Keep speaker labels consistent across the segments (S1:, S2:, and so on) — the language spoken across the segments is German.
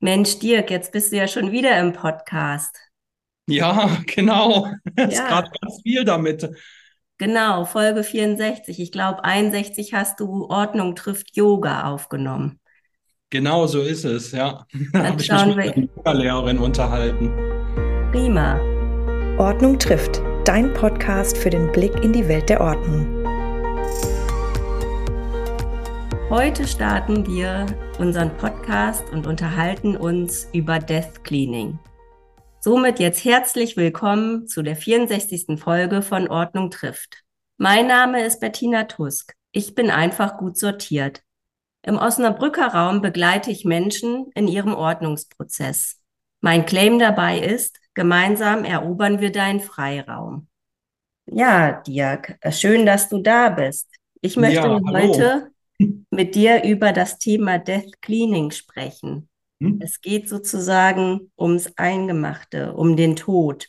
S1: Mensch, Dirk, jetzt bist du ja schon wieder im Podcast.
S2: Ja, genau. Es ist
S1: Ja,
S2: gerade ganz viel damit.
S1: genau, Folge 64. Ich glaube, 61 hast du Ordnung trifft Yoga aufgenommen.
S2: Genau so ist es, ja. Da
S1: Dann
S2: habe ich mich
S1: schauen
S2: mit einer
S1: wir,
S2: Yoga-Lehrerin unterhalten.
S1: prima.
S3: Ordnung trifft, dein Podcast für den Blick in die Welt der Ordnung.
S1: Heute starten wir unseren Podcast und unterhalten uns über Death Cleaning. Somit jetzt herzlich willkommen zu der 64. Folge von Ordnung trifft. Mein Name ist Bettina Tusk. Ich bin einfach gut sortiert. Im Osnabrücker Raum begleite ich Menschen in ihrem Ordnungsprozess. Mein Claim dabei ist, gemeinsam erobern wir deinen Freiraum. Ja, Dirk, schön, dass du da bist. Ich möchte
S2: Ja,
S1: heute mit dir über das Thema Death Cleaning sprechen.
S2: Hm?
S1: Es geht sozusagen ums Eingemachte, um den Tod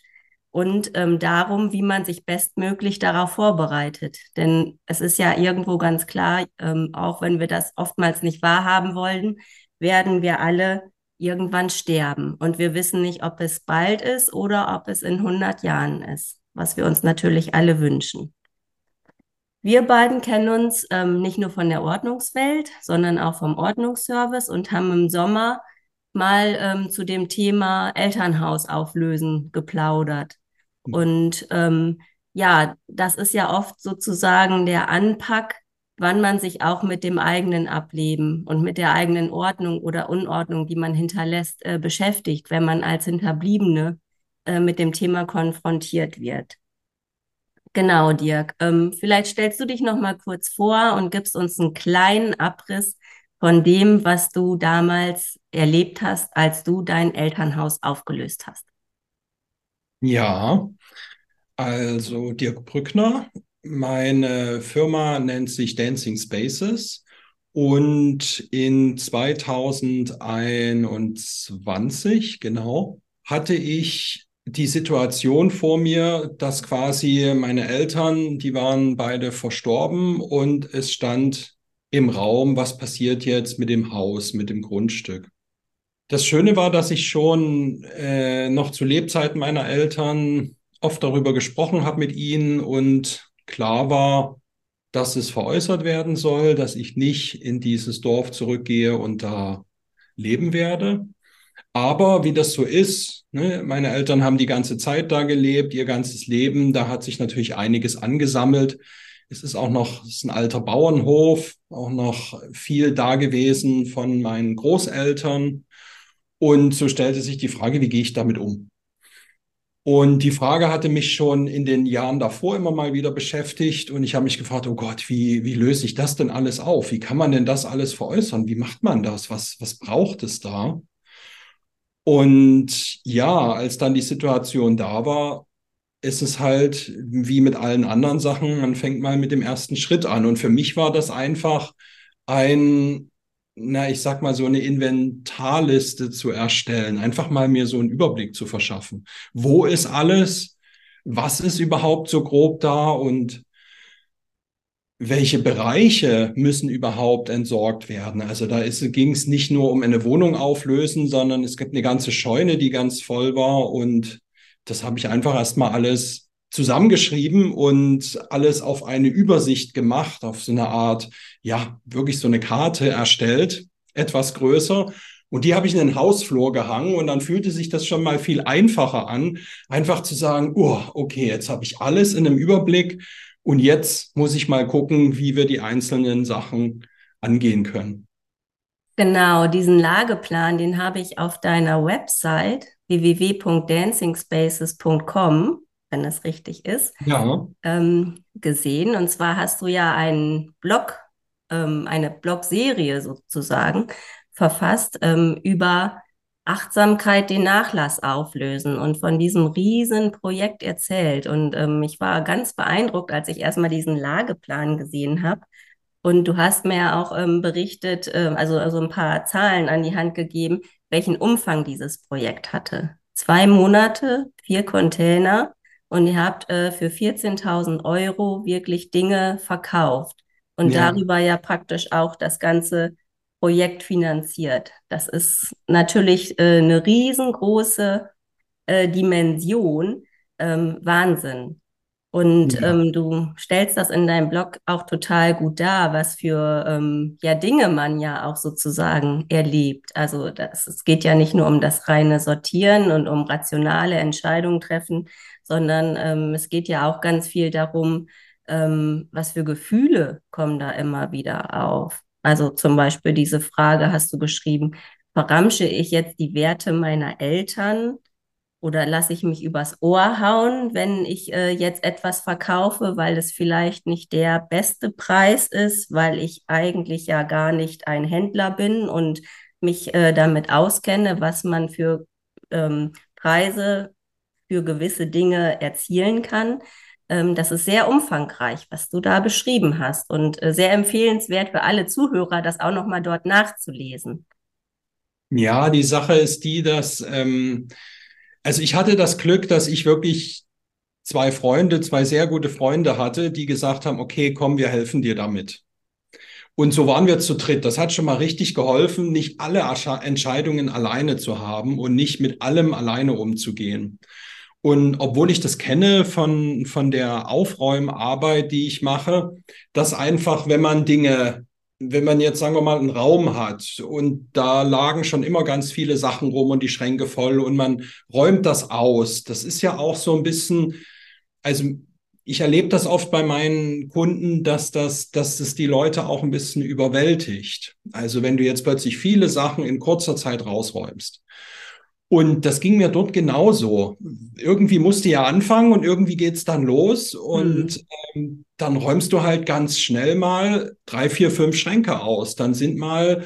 S1: und ähm, darum, wie man sich bestmöglich darauf vorbereitet. Denn es ist ja irgendwo ganz klar, ähm, auch wenn wir das oftmals nicht wahrhaben wollen, werden wir alle irgendwann sterben. Und wir wissen nicht, ob es bald ist oder ob es in 100 Jahren ist, was wir uns natürlich alle wünschen. Wir beiden kennen uns ähm, nicht nur von der Ordnungswelt, sondern auch vom Ordnungsservice und haben im Sommer mal ähm, zu dem Thema Elternhaus auflösen geplaudert. Und ähm, ja, das ist ja oft sozusagen der Anpack, wann man sich auch mit dem eigenen Ableben und mit der eigenen Ordnung oder Unordnung, die man hinterlässt, äh, beschäftigt, wenn man als Hinterbliebene äh, mit dem Thema konfrontiert wird. Genau, Dirk. Ähm, vielleicht stellst du dich noch mal kurz vor und gibst uns einen kleinen Abriss von dem, was du damals erlebt hast, als du dein Elternhaus aufgelöst hast.
S2: Ja, also Dirk Brückner. Meine Firma nennt sich Dancing Spaces und in 2021, genau, hatte ich die Situation vor mir, dass quasi meine Eltern, die waren beide verstorben und es stand im Raum, was passiert jetzt mit dem Haus, mit dem Grundstück. Das Schöne war, dass ich schon äh, noch zu Lebzeiten meiner Eltern oft darüber gesprochen habe mit ihnen und klar war, dass es veräußert werden soll, dass ich nicht in dieses Dorf zurückgehe und da leben werde. Aber wie das so ist, ne, meine Eltern haben die ganze Zeit da gelebt, ihr ganzes Leben, da hat sich natürlich einiges angesammelt. Es ist auch noch, ist ein alter Bauernhof, auch noch viel da gewesen von meinen Großeltern. Und so stellte sich die Frage, wie gehe ich damit um? Und die Frage hatte mich schon in den Jahren davor immer mal wieder beschäftigt. Und ich habe mich gefragt, oh Gott, wie, wie löse ich das denn alles auf? Wie kann man denn das alles veräußern? Wie macht man das? Was, was braucht es da? Und ja, als dann die Situation da war, ist es halt wie mit allen anderen Sachen, man fängt mal mit dem ersten Schritt an. Und für mich war das einfach ein, na, ich sag mal, so eine Inventarliste zu erstellen, einfach mal mir so einen Überblick zu verschaffen. Wo ist alles? Was ist überhaupt so grob da? Und welche Bereiche müssen überhaupt entsorgt werden? Also da ging es nicht nur um eine Wohnung auflösen, sondern es gibt eine ganze Scheune, die ganz voll war. Und das habe ich einfach erstmal alles zusammengeschrieben und alles auf eine Übersicht gemacht, auf so eine Art, ja, wirklich so eine Karte erstellt, etwas größer. Und die habe ich in den Hausflur gehangen und dann fühlte sich das schon mal viel einfacher an, einfach zu sagen, oh, okay, jetzt habe ich alles in einem Überblick und jetzt muss ich mal gucken, wie wir die einzelnen Sachen angehen können.
S1: Genau, diesen Lageplan, den habe ich auf deiner Website www.dancingspaces.com, wenn es richtig ist,
S2: Ja,
S1: ähm, gesehen. Und zwar hast du ja einen Blog, ähm, eine Blogserie sozusagen verfasst ähm, über Achtsamkeit, den Nachlass auflösen und von diesem riesen Projekt erzählt. Und ähm, ich war ganz beeindruckt, als ich erstmal diesen Lageplan gesehen habe. Und du hast mir ja auch ähm, berichtet, äh, also, also ein paar Zahlen an die Hand gegeben, welchen Umfang dieses Projekt hatte. Zwei Monate, vier Container und ihr habt äh, für 14.000 Euro wirklich Dinge verkauft und
S2: ja,
S1: darüber ja praktisch auch das Ganze Projekt finanziert. Das ist natürlich äh, eine riesengroße äh, Dimension. Ähm, Wahnsinn. Und ja. ähm, du stellst das in deinem Blog auch total gut dar, was für ähm, ja, Dinge man ja auch sozusagen erlebt. Also das, es geht ja nicht nur um das reine Sortieren und um rationale Entscheidungen treffen, sondern ähm, es geht ja auch ganz viel darum, ähm, was für Gefühle kommen da immer wieder auf. Also zum Beispiel diese Frage hast du geschrieben, verramsche ich jetzt die Werte meiner Eltern oder lasse ich mich übers Ohr hauen, wenn ich äh, jetzt etwas verkaufe, weil es vielleicht nicht der beste Preis ist, weil ich eigentlich ja gar nicht ein Händler bin und mich äh, damit auskenne, was man für ähm, Preise für gewisse Dinge erzielen kann. Ähm, das ist sehr umfangreich, was du da beschrieben hast und äh, sehr empfehlenswert für alle Zuhörer, das auch nochmal dort nachzulesen.
S2: Ja, die Sache ist die, dass, ähm, also ich hatte das Glück, dass ich wirklich zwei Freunde, zwei sehr gute Freunde hatte, die gesagt haben, okay, komm, wir helfen dir damit. Und so waren wir zu dritt. Das hat schon mal richtig geholfen, nicht alle Entscheidungen alleine zu haben und nicht mit allem alleine umzugehen. Und obwohl ich das kenne von, von der Aufräumarbeit, die ich mache, dass einfach, wenn man Dinge, wenn man jetzt, sagen wir mal, einen Raum hat und da lagen schon immer ganz viele Sachen rum und die Schränke voll und man räumt das aus, das ist ja auch so ein bisschen, also ich erlebe das oft bei meinen Kunden, dass das, dass das die Leute auch ein bisschen überwältigt. Also wenn du jetzt plötzlich viele Sachen in kurzer Zeit rausräumst. Und das ging mir dort genauso. Irgendwie musste ja anfangen und irgendwie geht's dann los. Und mhm. ähm, dann räumst du halt ganz schnell mal drei, vier, fünf Schränke aus. Dann sind mal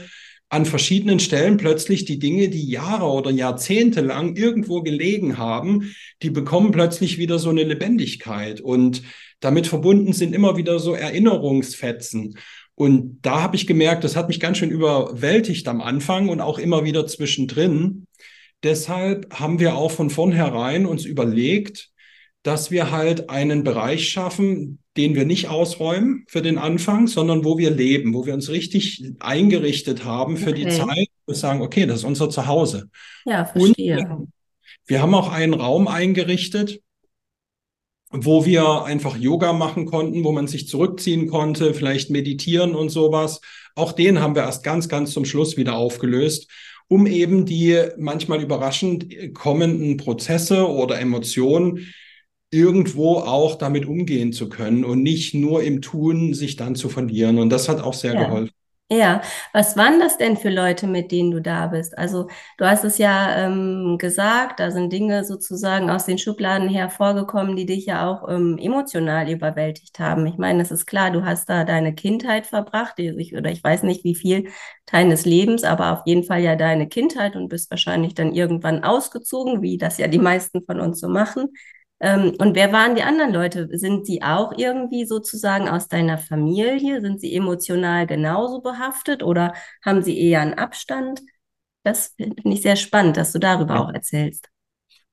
S2: an verschiedenen Stellen plötzlich die Dinge, die Jahre oder Jahrzehnte lang irgendwo gelegen haben, die bekommen plötzlich wieder so eine Lebendigkeit. Und damit verbunden sind immer wieder so Erinnerungsfetzen. Und da habe ich gemerkt, das hat mich ganz schön überwältigt am Anfang und auch immer wieder zwischendrin. Deshalb haben wir auch von vornherein uns überlegt, dass wir halt einen Bereich schaffen, den wir nicht ausräumen für den Anfang, sondern wo wir leben, wo wir uns richtig eingerichtet haben für okay. die Zeit. Wir sagen, okay, das ist unser Zuhause.
S1: Ja, verstehe.
S2: Und wir haben auch einen Raum eingerichtet, wo wir einfach Yoga machen konnten, wo man sich zurückziehen konnte, vielleicht meditieren und sowas. Auch den haben wir erst ganz, ganz zum Schluss wieder aufgelöst um eben die manchmal überraschend kommenden Prozesse oder Emotionen irgendwo auch damit umgehen zu können und nicht nur im Tun sich dann zu verlieren. Und das hat auch sehr ja. geholfen.
S1: Ja, was waren das denn für Leute, mit denen du da bist? Also du hast es ja ähm, gesagt, da sind Dinge sozusagen aus den Schubladen hervorgekommen, die dich ja auch ähm, emotional überwältigt haben. Ich meine, es ist klar, du hast da deine Kindheit verbracht, ich, oder ich weiß nicht wie viel deines Lebens, aber auf jeden Fall ja deine Kindheit und bist wahrscheinlich dann irgendwann ausgezogen, wie das ja die meisten von uns so machen. Ähm, und wer waren die anderen Leute? Sind sie auch irgendwie sozusagen aus deiner Familie? Sind sie emotional genauso behaftet oder haben sie eher einen Abstand? Das finde ich sehr spannend, dass du darüber auch erzählst.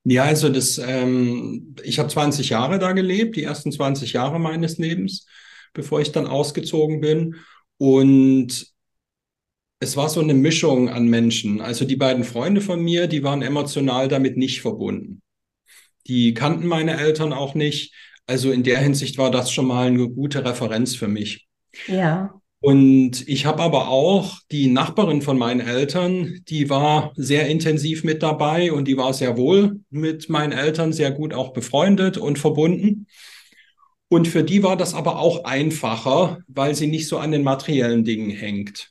S2: Ja, also das, ähm, ich habe 20 Jahre da gelebt, die ersten 20 Jahre meines Lebens, bevor ich dann ausgezogen bin. Und es war so eine Mischung an Menschen. Also die beiden Freunde von mir, die waren emotional damit nicht verbunden. Die kannten meine Eltern auch nicht. Also in der Hinsicht war das schon mal eine gute Referenz für mich.
S1: Ja.
S2: Und ich habe aber auch die Nachbarin von meinen Eltern, die war sehr intensiv mit dabei und die war sehr wohl mit meinen Eltern sehr gut auch befreundet und verbunden. Und für die war das aber auch einfacher, weil sie nicht so an den materiellen Dingen hängt.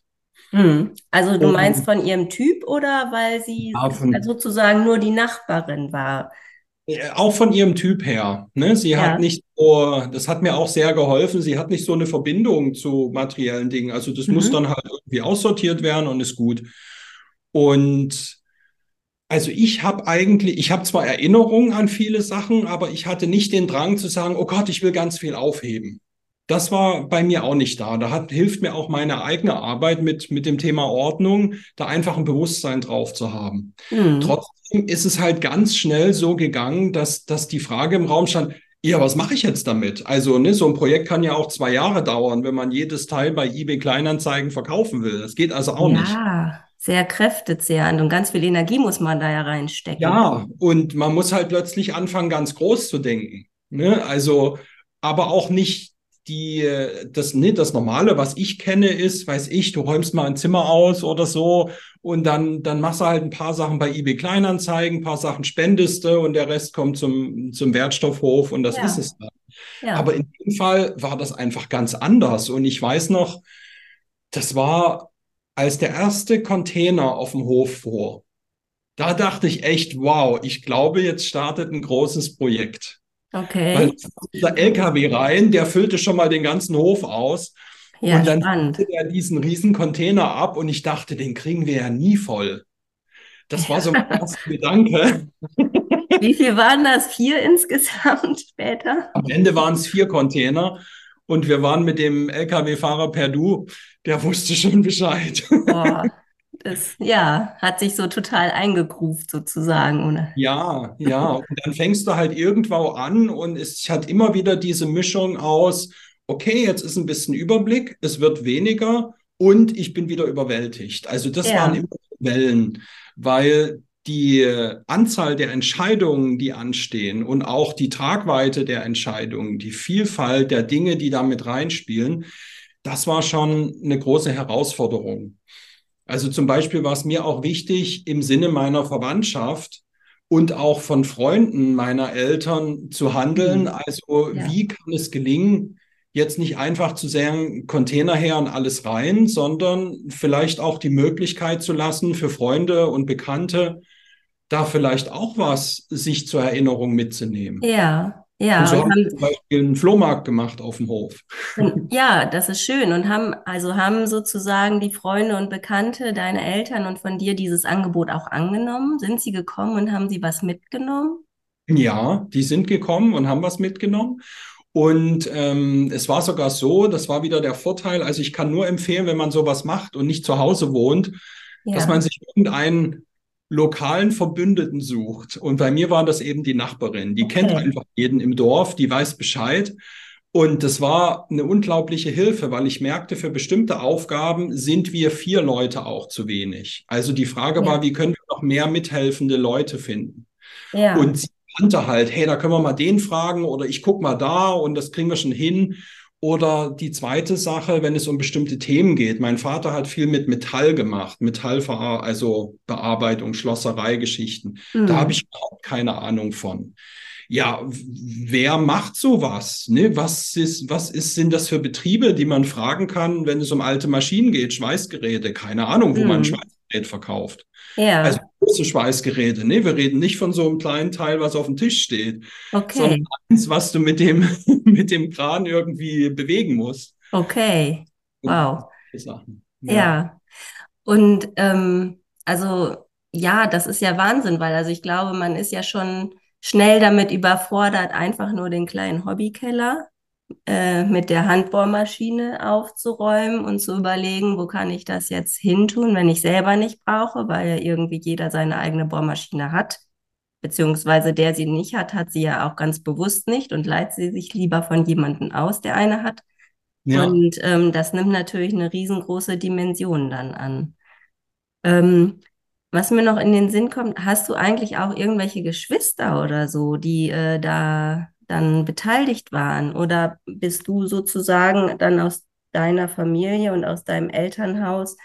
S1: Hm. Also du meinst von ihrem Typ oder weil sie ja, sozusagen nur die Nachbarin war?
S2: Auch von ihrem Typ her. Ne? Sie ja. hat nicht so, das hat mir auch sehr geholfen, sie hat nicht so eine Verbindung zu materiellen Dingen. Also das mhm. muss dann halt irgendwie aussortiert werden und ist gut. Und also ich habe eigentlich, ich habe zwar Erinnerungen an viele Sachen, aber ich hatte nicht den Drang zu sagen, oh Gott, ich will ganz viel aufheben. Das war bei mir auch nicht da. Da hat, hilft mir auch meine eigene Arbeit mit, mit dem Thema Ordnung, da einfach ein Bewusstsein drauf zu haben. Mhm. Trotzdem ist es halt ganz schnell so gegangen, dass, dass die Frage im Raum stand, ja, was mache ich jetzt damit? Also, ne, so ein Projekt kann ja auch zwei Jahre dauern, wenn man jedes Teil bei eBay Kleinanzeigen verkaufen will. Das geht also auch
S1: ja,
S2: nicht.
S1: Ja, sehr kräftezehrend und ganz viel Energie muss man da ja reinstecken.
S2: Ja, und man muss halt plötzlich anfangen, ganz groß zu denken. Ne? Also, aber auch nicht die, das, ne, das Normale, was ich kenne, ist, weiß ich, du räumst mal ein Zimmer aus oder so und dann, dann machst du halt ein paar Sachen bei eBay Kleinanzeigen, ein paar Sachen spendest du und der Rest kommt zum, zum Wertstoffhof und das ja. ist es dann. Ja. Aber in dem Fall war das einfach ganz anders und ich weiß noch, das war, als der erste Container auf dem Hof fuhr. Da dachte ich echt, wow, ich glaube, jetzt startet ein großes Projekt.
S1: Okay.
S2: Weil dieser LKW rein, der füllte schon mal den ganzen Hof aus. Ja, und dann spannend. er diesen riesen Container ab und ich dachte, den kriegen wir ja nie voll. Das war so mein erster Gedanke.
S1: Wie viel waren das? Vier insgesamt später?
S2: Am Ende waren es vier Container und wir waren mit dem LKW-Fahrer per Du, der wusste schon Bescheid.
S1: Boah, das, ja, hat sich so total eingegruft sozusagen, oder?
S2: Ja, ja. Und dann fängst du halt irgendwo an und es hat immer wieder diese Mischung aus, okay, jetzt ist ein bisschen Überblick, es wird weniger und ich bin wieder überwältigt. Also das ja. waren immer Wellen, weil die Anzahl der Entscheidungen, die anstehen und auch die Tragweite der Entscheidungen, die Vielfalt der Dinge, die da mit reinspielen, das war schon eine große Herausforderung. Also zum Beispiel war es mir auch wichtig, im Sinne meiner Verwandtschaft und auch von Freunden meiner Eltern zu handeln. Mhm. Also ja. wie kann es gelingen, jetzt nicht einfach zu sagen, Container her und alles rein, sondern vielleicht auch die Möglichkeit zu lassen für Freunde und Bekannte, da vielleicht auch was sich zur Erinnerung mitzunehmen.
S1: Ja, ja,
S2: und so haben, haben zum Beispiel einen Flohmarkt gemacht auf dem Hof.
S1: Ja, das ist schön. Und haben, also haben sozusagen die Freunde und Bekannte, deine Eltern und von dir dieses Angebot auch angenommen? Sind sie gekommen und haben sie was mitgenommen?
S2: Ja, die sind gekommen und haben was mitgenommen. Und ähm, es war sogar so, das war wieder der Vorteil, also ich kann nur empfehlen, wenn man sowas macht und nicht zu Hause wohnt, ja. dass man sich irgendeinen lokalen Verbündeten sucht. Und bei mir war das eben die Nachbarin. Die okay. kennt einfach jeden im Dorf, die weiß Bescheid. Und das war eine unglaubliche Hilfe, weil ich merkte, für bestimmte Aufgaben sind wir vier Leute auch zu wenig. Also die Frage ja. war, wie können wir noch mehr mithelfende Leute finden? Ja. Und sie kannte halt, hey, da können wir mal den fragen oder ich guck mal da und das kriegen wir schon hin. Oder die zweite Sache, wenn es um bestimmte Themen geht. Mein Vater hat viel mit Metall gemacht, Metallver also Bearbeitung, Schlosserei, Geschichten. Mhm. Da habe ich überhaupt keine Ahnung von. Ja, wer macht sowas? Ne? Was ist, was ist, sind das für Betriebe, die man fragen kann, wenn es um alte Maschinen geht, Schweißgeräte? Keine Ahnung, wo mhm. man ein Schweißgerät verkauft. Ja. Also große Schweißgeräte. Ne? Wir reden nicht von so einem kleinen Teil, was auf dem Tisch steht, okay. sondern eins, was du mit dem, mit dem Kran irgendwie bewegen musst.
S1: Okay. Wow. Ja. ja. Und ähm, also ja, das ist ja Wahnsinn, weil also ich glaube, man ist ja schon schnell damit überfordert, einfach nur den kleinen Hobbykeller äh, mit der Handbohrmaschine aufzuräumen und zu überlegen, wo kann ich das jetzt hintun, wenn ich selber nicht brauche, weil ja irgendwie jeder seine eigene Bohrmaschine hat. Beziehungsweise der sie nicht hat, hat sie ja auch ganz bewusst nicht und leiht sie sich lieber von jemandem aus, der eine hat. Ja. Und ähm, das nimmt natürlich eine riesengroße Dimension dann an. Ähm, was mir noch in den Sinn kommt, hast du eigentlich auch irgendwelche Geschwister oder so, die äh, da dann beteiligt waren? Oder bist du sozusagen dann aus deiner Familie und aus deinem Elternhaus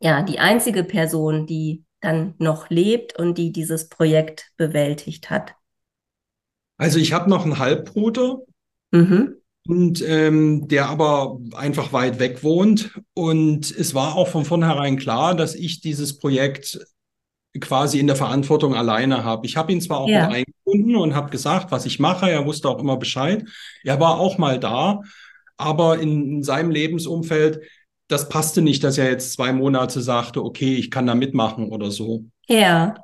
S1: ja die einzige Person, die dann noch lebt und die dieses Projekt bewältigt hat?
S2: Also ich habe noch einen Halbbruder. Mhm. Und ähm, der aber einfach weit weg wohnt. Und es war auch von vornherein klar, dass ich dieses Projekt quasi in der Verantwortung alleine habe. Ich habe ihn zwar auch ja. mit eingebunden und habe gesagt, was ich mache. Er wusste auch immer Bescheid. Er war auch mal da, aber in, in seinem Lebensumfeld, das passte nicht, dass er jetzt zwei Monate sagte, okay, ich kann da mitmachen oder so.
S1: Ja.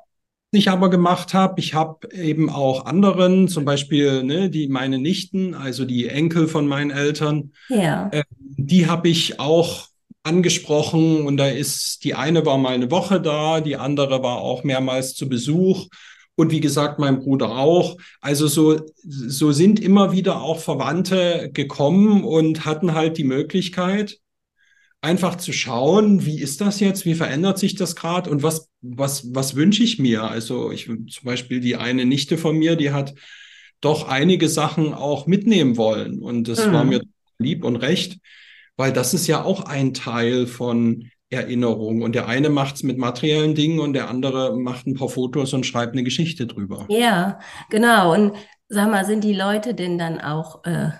S2: Ich aber gemacht habe, ich habe eben auch anderen, zum Beispiel ne, die meine Nichten, also die Enkel von meinen Eltern,
S1: ja.
S2: äh, die habe ich auch angesprochen und da ist, die eine war mal eine Woche da, die andere war auch mehrmals zu Besuch. Und wie gesagt, mein Bruder auch. Also so, so sind immer wieder auch Verwandte gekommen und hatten halt die Möglichkeit, einfach zu schauen, wie ist das jetzt, wie verändert sich das gerade und was, was, was wünsche ich mir? Also ich zum Beispiel die eine Nichte von mir, die hat doch einige Sachen auch mitnehmen wollen. Und das mhm. war mir lieb und recht, weil das ist ja auch ein Teil von Erinnerung. Und der eine macht es mit materiellen Dingen und der andere macht ein paar Fotos und schreibt eine Geschichte drüber.
S1: Ja, genau. Und sag mal, sind die Leute denn dann auch äh,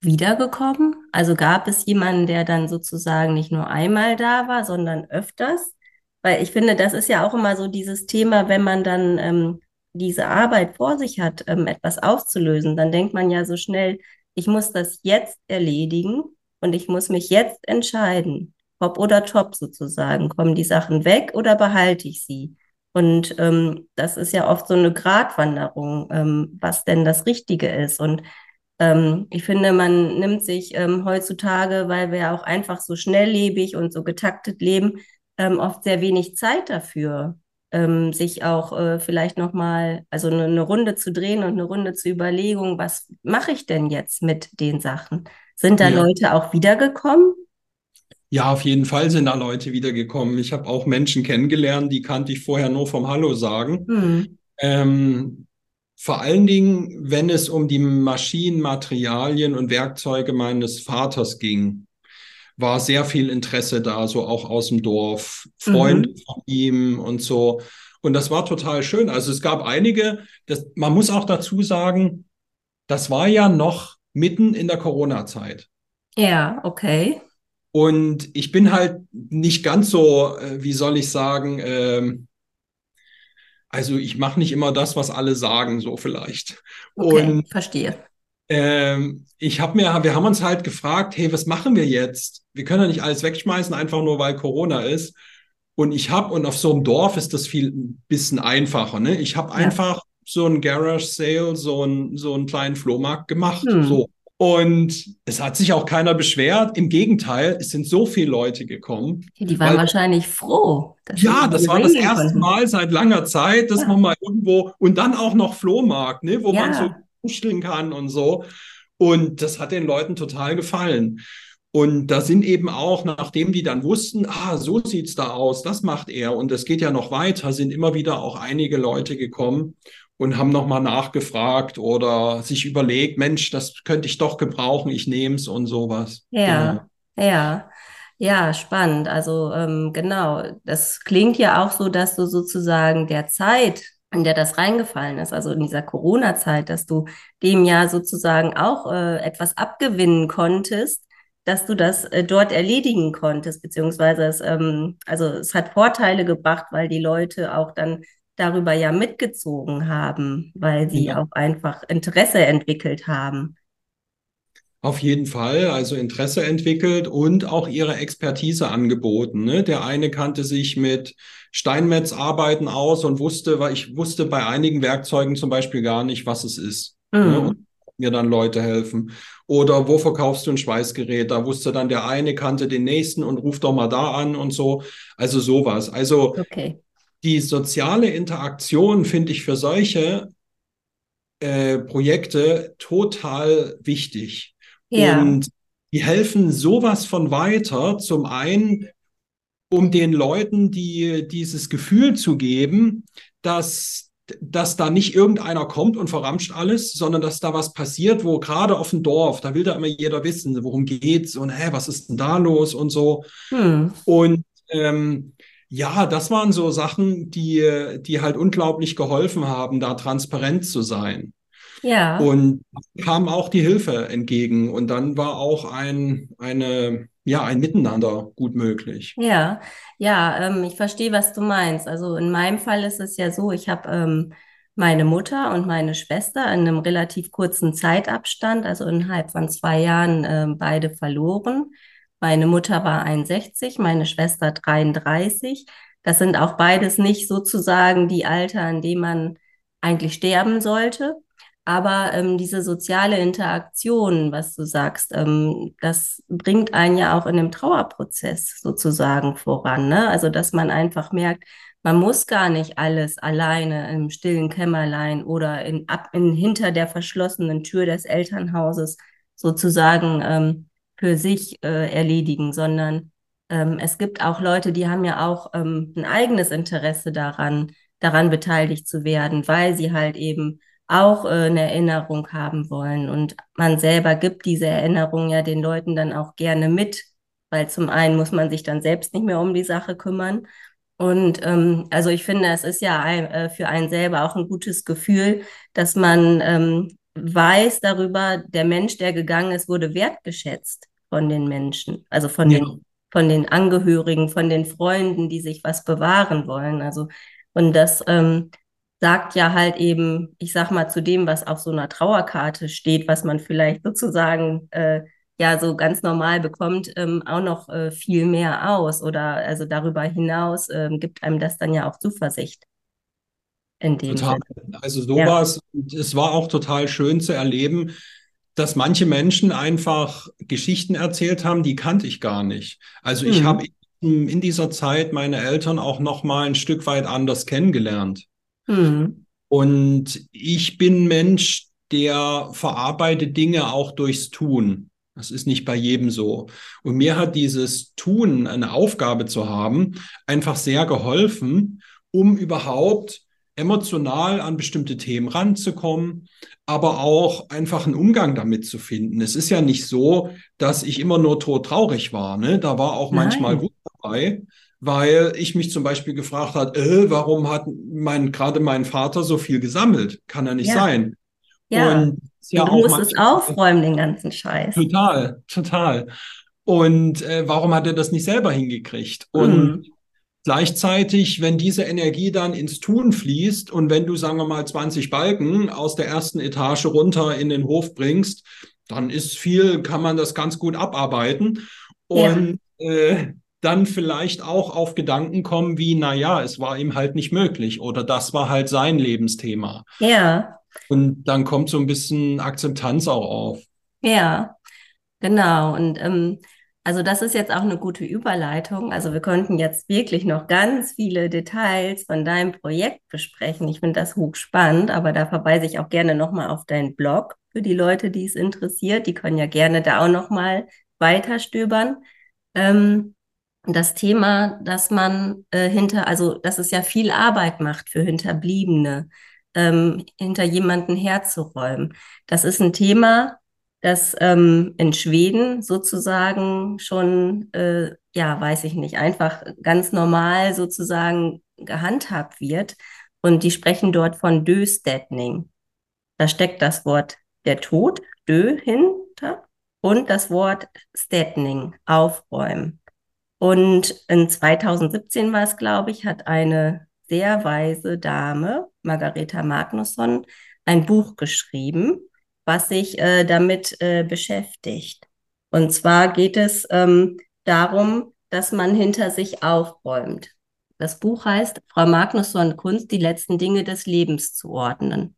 S1: wiedergekommen? Also gab es jemanden, der dann sozusagen nicht nur einmal da war, sondern öfters? Weil ich finde, das ist ja auch immer so dieses Thema, wenn man dann ähm, diese Arbeit vor sich hat, ähm, etwas aufzulösen, dann denkt man ja so schnell, ich muss das jetzt erledigen und ich muss mich jetzt entscheiden, ob oder top sozusagen. Kommen die Sachen weg oder behalte ich sie? Und ähm, das ist ja oft so eine Gratwanderung, ähm, was denn das Richtige ist. Und ähm, ich finde, man nimmt sich ähm, heutzutage, weil wir auch einfach so schnelllebig und so getaktet leben, ähm, oft sehr wenig Zeit dafür, ähm, sich auch äh, vielleicht nochmal, also eine, eine Runde zu drehen und eine Runde zur Überlegung, was mache ich denn jetzt mit den Sachen? Sind da ja. Leute auch wiedergekommen?
S2: Ja, auf jeden Fall sind da Leute wiedergekommen. Ich habe auch Menschen kennengelernt, die kannte ich vorher nur vom Hallo sagen. Hm. Ähm, vor allen Dingen, wenn es um die Maschinen, Materialien und Werkzeuge meines Vaters ging, war sehr viel Interesse da, so auch aus dem Dorf, Freunde mhm. von ihm und so. Und das war total schön. Also es gab einige, das, man muss auch dazu sagen, das war ja noch mitten in der Corona-Zeit.
S1: Ja, okay.
S2: Und ich bin halt nicht ganz so, äh, wie soll ich sagen, ähm, also ich mache nicht immer das, was alle sagen, so vielleicht.
S1: Okay, und verstehe.
S2: Ähm, ich habe mir, wir haben uns halt gefragt, hey, was machen wir jetzt? Wir können ja nicht alles wegschmeißen, einfach nur weil Corona ist. Und ich habe, und auf so einem Dorf ist das viel ein bisschen einfacher. Ne? Ich habe ja. einfach so ein Garage Sale, so, ein, so einen kleinen Flohmarkt gemacht. Hm. So. Und es hat sich auch keiner beschwert. Im Gegenteil, es sind so viele Leute gekommen.
S1: Die waren weil, wahrscheinlich froh.
S2: ja, das war das erste konnten. Mal seit langer Zeit, dass ja. man mal irgendwo und dann auch noch Flohmarkt, ne, wo ja. man so kuscheln kann und so. Und das hat den Leuten total gefallen. Und da sind eben auch, nachdem die dann wussten, ah, so sieht's da aus, das macht er und es geht ja noch weiter, sind immer wieder auch einige Leute gekommen und haben nochmal nachgefragt oder sich überlegt, Mensch, das könnte ich doch gebrauchen, ich nehme es und sowas.
S1: Ja, genau. ja. Ja, spannend. Also ähm, genau, das klingt ja auch so, dass du sozusagen der Zeit, in der das reingefallen ist, also in dieser Corona-Zeit, dass du dem ja sozusagen auch äh, etwas abgewinnen konntest, dass du das äh, dort erledigen konntest, beziehungsweise es, ähm, also es hat Vorteile gebracht, weil die Leute auch dann darüber ja mitgezogen haben, weil sie ja. auch einfach Interesse entwickelt haben.
S2: Auf jeden Fall, also Interesse entwickelt und auch ihre Expertise angeboten. Ne? Der eine kannte sich mit Steinmetzarbeiten aus und wusste, weil ich wusste bei einigen Werkzeugen zum Beispiel gar nicht, was es ist. Ne? Mhm. Ne? Mir dann Leute helfen. Oder wo verkaufst du ein Schweißgerät? Da wusste dann der eine, kannte den nächsten und ruft doch mal da an und so. Also sowas. Also okay die soziale Interaktion finde ich für solche äh, Projekte total wichtig. Ja. Und die helfen sowas von weiter. Zum einen, um den Leuten die, dieses Gefühl zu geben, dass dass da nicht irgendeiner kommt und verramscht alles, sondern dass da was passiert, wo gerade auf dem Dorf, da will da immer jeder wissen, worum geht's und hä, was ist denn da los und so. Hm. Und ähm, ja, das waren so Sachen, die, die halt unglaublich geholfen haben, da transparent zu sein. Ja. Und kam auch die Hilfe entgegen. Und dann war auch ein, eine, ja, ein Miteinander gut möglich.
S1: Ja, ja, ähm, ich verstehe, was du meinst. Also in meinem Fall ist es ja so, ich habe ähm, meine Mutter und meine Schwester in einem relativ kurzen Zeitabstand, also innerhalb von zwei Jahren, äh, beide verloren. Meine Mutter war 61, meine Schwester 33. Das sind auch beides nicht sozusagen die Alter, an dem man eigentlich sterben sollte. Aber ähm, diese soziale Interaktion, was du sagst, ähm, das bringt einen ja auch in dem Trauerprozess sozusagen voran. Ne? Also, dass man einfach merkt, man muss gar nicht alles alleine im stillen Kämmerlein oder in, ab, in, hinter der verschlossenen Tür des Elternhauses sozusagen ähm, für sich äh, erledigen, sondern ähm, es gibt auch Leute, die haben ja auch ähm, ein eigenes Interesse daran, daran beteiligt zu werden, weil sie halt eben auch äh, eine Erinnerung haben wollen. Und man selber gibt diese Erinnerung ja den Leuten dann auch gerne mit, weil zum einen muss man sich dann selbst nicht mehr um die Sache kümmern. Und ähm, also ich finde, es ist ja ein, äh, für einen selber auch ein gutes Gefühl, dass man ähm, weiß darüber, der Mensch, der gegangen ist, wurde wertgeschätzt von den Menschen, also von ja. den von den Angehörigen, von den Freunden, die sich was bewahren wollen. Also und das ähm, sagt ja halt eben, ich sag mal, zu dem, was auf so einer Trauerkarte steht, was man vielleicht sozusagen äh, ja so ganz normal bekommt, ähm, auch noch äh, viel mehr aus. Oder also darüber hinaus äh, gibt einem das dann ja auch Zuversicht.
S2: In dem total. Sinne. Also sowas, ja. es war auch total schön zu erleben, dass manche Menschen einfach Geschichten erzählt haben, die kannte ich gar nicht. Also ich mhm. habe in dieser Zeit meine Eltern auch noch mal ein Stück weit anders kennengelernt. Mhm. Und ich bin Mensch, der verarbeitet Dinge auch durchs Tun. Das ist nicht bei jedem so. Und mir hat dieses Tun, eine Aufgabe zu haben, einfach sehr geholfen, um überhaupt emotional an bestimmte Themen ranzukommen, aber auch einfach einen Umgang damit zu finden. Es ist ja nicht so, dass ich immer nur todtraurig war. Ne? Da war auch Nein. manchmal gut dabei, weil ich mich zum Beispiel gefragt habe, äh, warum hat mein, gerade mein Vater so viel gesammelt? Kann er nicht ja. sein.
S1: Ja, und ja du musst es aufräumen, den ganzen Scheiß.
S2: Total, total. Und äh, warum hat er das nicht selber hingekriegt? Und mhm. Gleichzeitig, wenn diese Energie dann ins Tun fließt und wenn du, sagen wir mal, 20 Balken aus der ersten Etage runter in den Hof bringst, dann ist viel, kann man das ganz gut abarbeiten und ja. äh, dann vielleicht auch auf Gedanken kommen wie, na ja, es war ihm halt nicht möglich oder das war halt sein Lebensthema.
S1: Ja.
S2: Und dann kommt so ein bisschen Akzeptanz auch auf.
S1: Ja, genau. Und ähm, also das ist jetzt auch eine gute Überleitung. Also wir konnten jetzt wirklich noch ganz viele Details von deinem Projekt besprechen. Ich finde das hochspannend, aber da verweise ich auch gerne nochmal auf deinen Blog für die Leute, die es interessiert. Die können ja gerne da auch nochmal weiterstöbern. Ähm, das Thema, dass man äh, hinter, also dass es ja viel Arbeit macht für Hinterbliebene, ähm, hinter jemanden herzuräumen. Das ist ein Thema, das ähm, in Schweden sozusagen schon, äh, ja, weiß ich nicht, einfach ganz normal sozusagen gehandhabt wird. Und die sprechen dort von Döstädning. Da steckt das Wort der Tod, Dö, hinter, und das Wort Städning, aufräumen. Und in 2017 war es, glaube ich, hat eine sehr weise Dame, Margareta Magnusson, ein Buch geschrieben, was sich äh, damit äh, beschäftigt. Und zwar geht es ähm, darum, dass man hinter sich aufräumt. Das Buch heißt Frau Magnusson Kunst, die letzten Dinge des Lebens zu ordnen.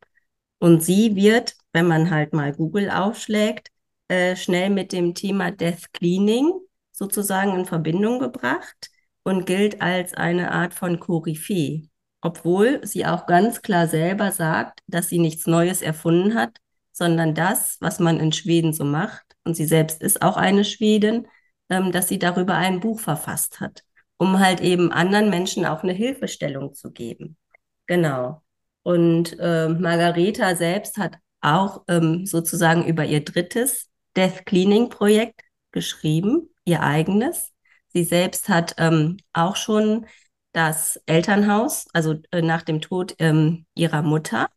S1: Und sie wird, wenn man halt mal Google aufschlägt, äh, schnell mit dem Thema Death Cleaning sozusagen in Verbindung gebracht und gilt als eine Art von Koryphäe, obwohl sie auch ganz klar selber sagt, dass sie nichts Neues erfunden hat, sondern das, was man in Schweden so macht, und sie selbst ist auch eine Schwedin, ähm, dass sie darüber ein Buch verfasst hat, um halt eben anderen Menschen auch eine Hilfestellung zu geben. Genau. Und äh, Margareta selbst hat auch ähm, sozusagen über ihr drittes Death Cleaning Projekt geschrieben, ihr eigenes. Sie selbst hat ähm, auch schon das Elternhaus, also äh, nach dem Tod ähm, ihrer Mutter,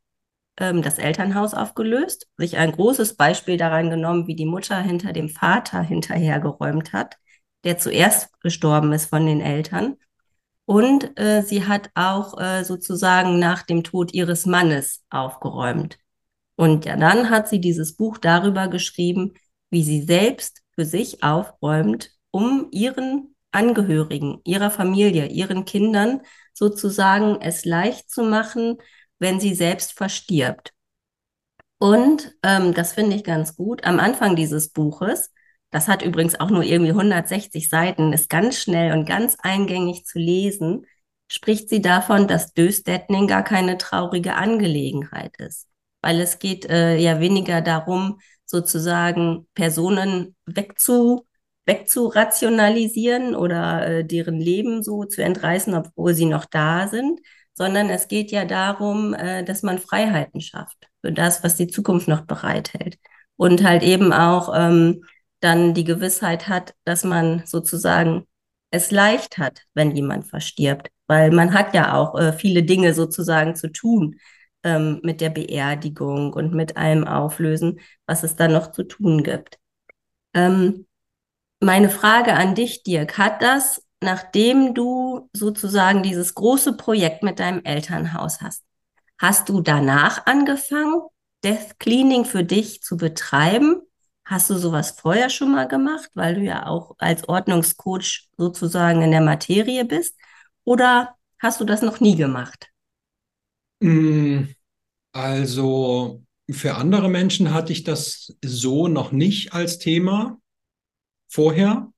S1: ähm, das Elternhaus aufgelöst, sich ein großes Beispiel daran genommen, wie die Mutter hinter dem Vater hinterhergeräumt hat, der zuerst gestorben ist von den Eltern. Und äh, sie hat auch äh, sozusagen nach dem Tod ihres Mannes aufgeräumt. Und ja, dann hat sie dieses Buch darüber geschrieben, wie sie selbst für sich aufräumt, um ihren Angehörigen, ihrer Familie, ihren Kindern sozusagen es leicht zu machen, wenn sie selbst verstirbt. Und ähm, das finde ich ganz gut. Am Anfang dieses Buches, das hat übrigens auch nur irgendwie 160 Seiten, ist ganz schnell und ganz eingängig zu lesen, spricht sie davon, dass Döstädning gar keine traurige Angelegenheit ist. Weil es geht äh, ja weniger darum, sozusagen Personen wegzu, wegzurationalisieren oder äh, deren Leben so zu entreißen, obwohl sie noch da sind, sondern es geht ja darum, äh, dass man Freiheiten schafft für das, was die Zukunft noch bereithält. Und halt eben auch ähm, dann die Gewissheit hat, dass man sozusagen es leicht hat, wenn jemand verstirbt. Weil man hat ja auch äh, viele Dinge sozusagen zu tun ähm, mit der Beerdigung und mit allem Auflösen, was es da noch zu tun gibt. Ähm, meine Frage an dich, Dirk, hat das, nachdem du sozusagen dieses große Projekt mit deinem Elternhaus hast, hast du danach angefangen, Death Cleaning für dich zu betreiben? Hast du sowas vorher schon mal gemacht, weil du ja auch als Ordnungscoach sozusagen in der Materie bist? Oder hast du das noch nie gemacht?
S2: Mm, also für andere Menschen hatte ich das so noch nicht als Thema vorher.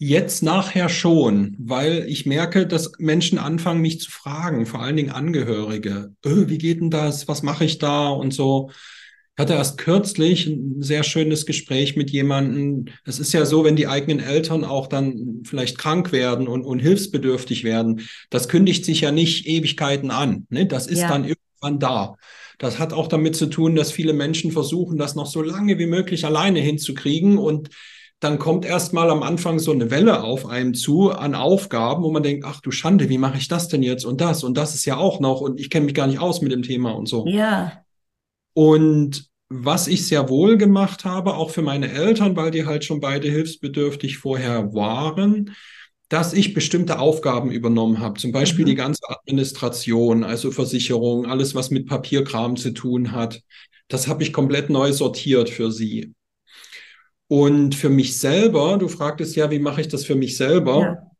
S2: Jetzt nachher schon, weil ich merke, dass Menschen anfangen, mich zu fragen, vor allen Dingen Angehörige. Öh, wie geht denn das? Was mache ich da? Und so. Ich hatte erst kürzlich ein sehr schönes Gespräch mit jemandem. Es ist ja so, wenn die eigenen Eltern auch dann vielleicht krank werden und, und hilfsbedürftig werden, das kündigt sich ja nicht Ewigkeiten an. Ne? Das ist ja. dann irgendwann da. Das hat auch damit zu tun, dass viele Menschen versuchen, das noch so lange wie möglich alleine hinzukriegen und dann kommt erstmal am Anfang so eine Welle auf einem zu an Aufgaben, wo man denkt, ach du Schande, wie mache ich das denn jetzt und das und das ist ja auch noch und ich kenne mich gar nicht aus mit dem Thema und so.
S1: Ja.
S2: Und was ich sehr wohl gemacht habe, auch für meine Eltern, weil die halt schon beide hilfsbedürftig vorher waren, dass ich bestimmte Aufgaben übernommen habe. Zum Beispiel mhm. die ganze Administration, also Versicherung, alles, was mit Papierkram zu tun hat. Das habe ich komplett neu sortiert für sie. Und für mich selber, du fragtest ja, wie mache ich das für mich selber? Ja.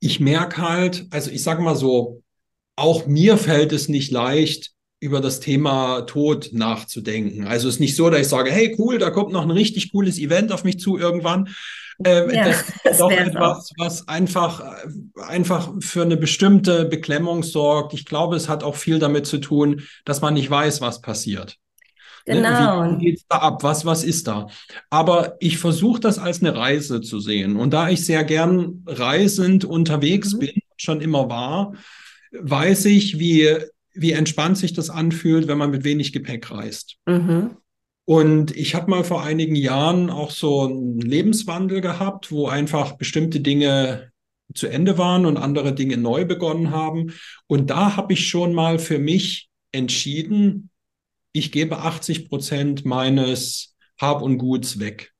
S2: Ich merke halt, also ich sage mal so, auch mir fällt es nicht leicht, über das Thema Tod nachzudenken. Also es ist nicht so, dass ich sage, hey cool, da kommt noch ein richtig cooles Event auf mich zu irgendwann. Äh, ja, das ist doch etwas, was einfach, einfach für eine bestimmte Beklemmung sorgt. Ich glaube, es hat auch viel damit zu tun, dass man nicht weiß, was passiert.
S1: Ne, genau.
S2: Ne? Wie geht's da ab? Was, was ist da? Aber ich versuche das als eine Reise zu sehen. Und da ich sehr gern reisend unterwegs mhm. bin, schon immer war, weiß ich, wie, wie entspannt sich das anfühlt, wenn man mit wenig Gepäck reist. Mhm. Und ich habe mal vor einigen Jahren auch so einen Lebenswandel gehabt, wo einfach bestimmte Dinge zu Ende waren und andere Dinge neu begonnen haben. Und da habe ich schon mal für mich entschieden, ich gebe 80 Prozent meines Hab und Guts weg.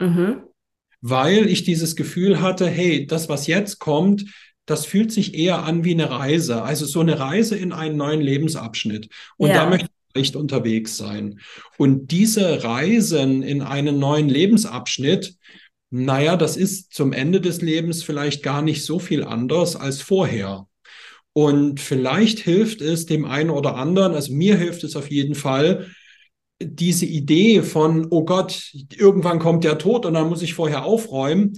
S2: Mhm. Weil ich dieses Gefühl hatte, hey, das, was jetzt kommt, das fühlt sich eher an wie eine Reise, also so eine Reise in einen neuen Lebensabschnitt. Und ja. da möchte ich echt unterwegs sein. Und diese Reisen in einen neuen Lebensabschnitt, naja, das ist zum Ende des Lebens vielleicht gar nicht so viel anders als vorher. Und vielleicht hilft es dem einen oder anderen, also mir hilft es auf jeden Fall, diese Idee von, oh Gott, irgendwann kommt der Tod und dann muss ich vorher aufräumen,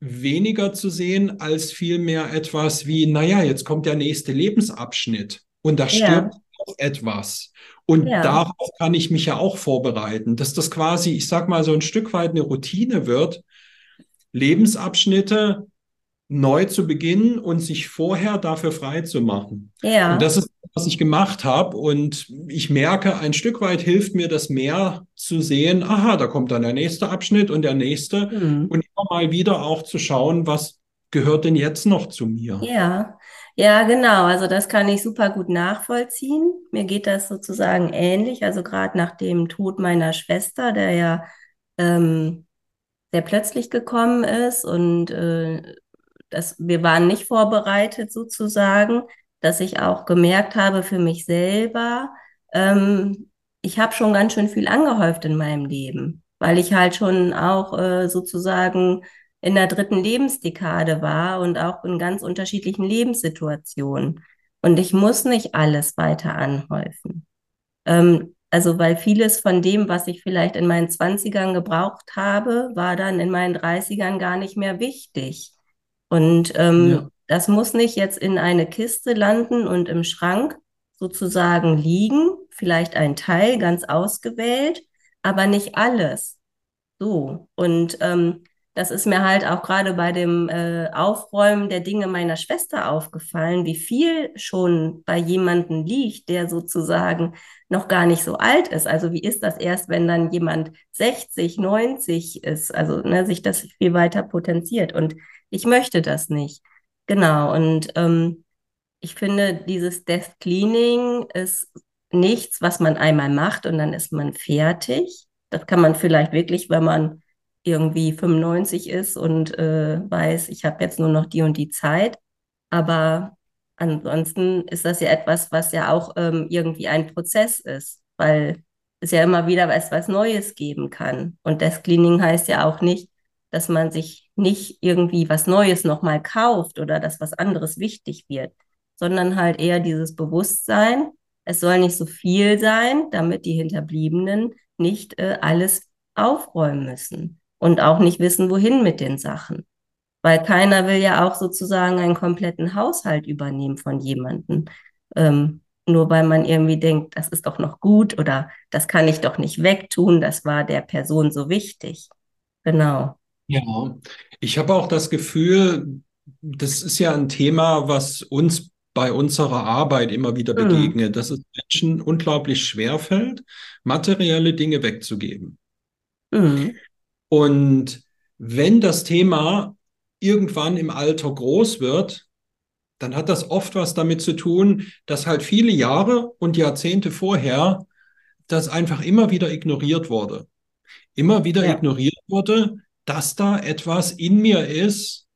S2: weniger zu sehen, als vielmehr etwas wie, naja, jetzt kommt der nächste Lebensabschnitt und da stirbt ja. auch etwas. Und ja. darauf kann ich mich ja auch vorbereiten, dass das quasi, ich sag mal, so ein Stück weit eine Routine wird. Lebensabschnitte neu zu beginnen und sich vorher dafür frei zu machen. Ja. Und das ist, was ich gemacht habe. Und ich merke, ein Stück weit hilft mir das mehr zu sehen, aha, da kommt dann der nächste Abschnitt und der nächste. Mhm. Und immer mal wieder auch zu schauen, was gehört denn jetzt noch zu mir?
S1: Ja. Ja, genau. Also das kann ich super gut nachvollziehen. Mir geht das sozusagen ähnlich. Also gerade nach dem Tod meiner Schwester, der ja ähm, sehr plötzlich gekommen ist und äh, das, wir waren nicht vorbereitet sozusagen, dass ich auch gemerkt habe für mich selber, ähm, ich habe schon ganz schön viel angehäuft in meinem Leben, weil ich halt schon auch äh, sozusagen in der dritten Lebensdekade war und auch in ganz unterschiedlichen Lebenssituationen. Und ich muss nicht alles weiter anhäufen. Ähm, also, weil vieles von dem, was ich vielleicht in meinen Zwanzigern gebraucht habe, war dann in meinen Dreißigern gar nicht mehr wichtig. Und ähm, ja. das muss nicht jetzt in eine Kiste landen und im Schrank sozusagen liegen, vielleicht ein Teil ganz ausgewählt, aber nicht alles. So. Und ähm, das ist mir halt auch gerade bei dem äh, Aufräumen der Dinge meiner Schwester aufgefallen, wie viel schon bei jemandem liegt, der sozusagen noch gar nicht so alt ist. Also wie ist das erst, wenn dann jemand 60, 90 ist, also ne, sich das viel weiter potenziert. Und ich möchte das nicht. Genau. Und ähm, ich finde, dieses Death Cleaning ist nichts, was man einmal macht und dann ist man fertig. Das kann man vielleicht wirklich, wenn man irgendwie 95 ist und äh, weiß, ich habe jetzt nur noch die und die Zeit. Aber ansonsten ist das ja etwas, was ja auch ähm, irgendwie ein Prozess ist, weil es ja immer wieder was, was Neues geben kann. Und das Cleaning heißt ja auch nicht, dass man sich nicht irgendwie was Neues nochmal kauft oder dass was anderes wichtig wird, sondern halt eher dieses Bewusstsein, es soll nicht so viel sein, damit die Hinterbliebenen nicht äh, alles aufräumen müssen und auch nicht wissen, wohin mit den Sachen. Weil keiner will ja auch sozusagen einen kompletten Haushalt übernehmen von jemandem. Ähm, nur weil man irgendwie denkt, das ist doch noch gut oder das kann ich doch nicht wegtun, das war der Person so wichtig. Genau.
S2: Ja, ich habe auch das Gefühl, das ist ja ein Thema, was uns bei unserer Arbeit immer wieder mhm. begegnet, dass es Menschen unglaublich schwer fällt, materielle Dinge wegzugeben. Mhm. Und wenn das Thema irgendwann im Alter groß wird, dann hat das oft was damit zu tun, dass halt viele Jahre und Jahrzehnte vorher das einfach immer wieder ignoriert wurde. Immer wieder ja. ignoriert wurde, dass da etwas in mir ist,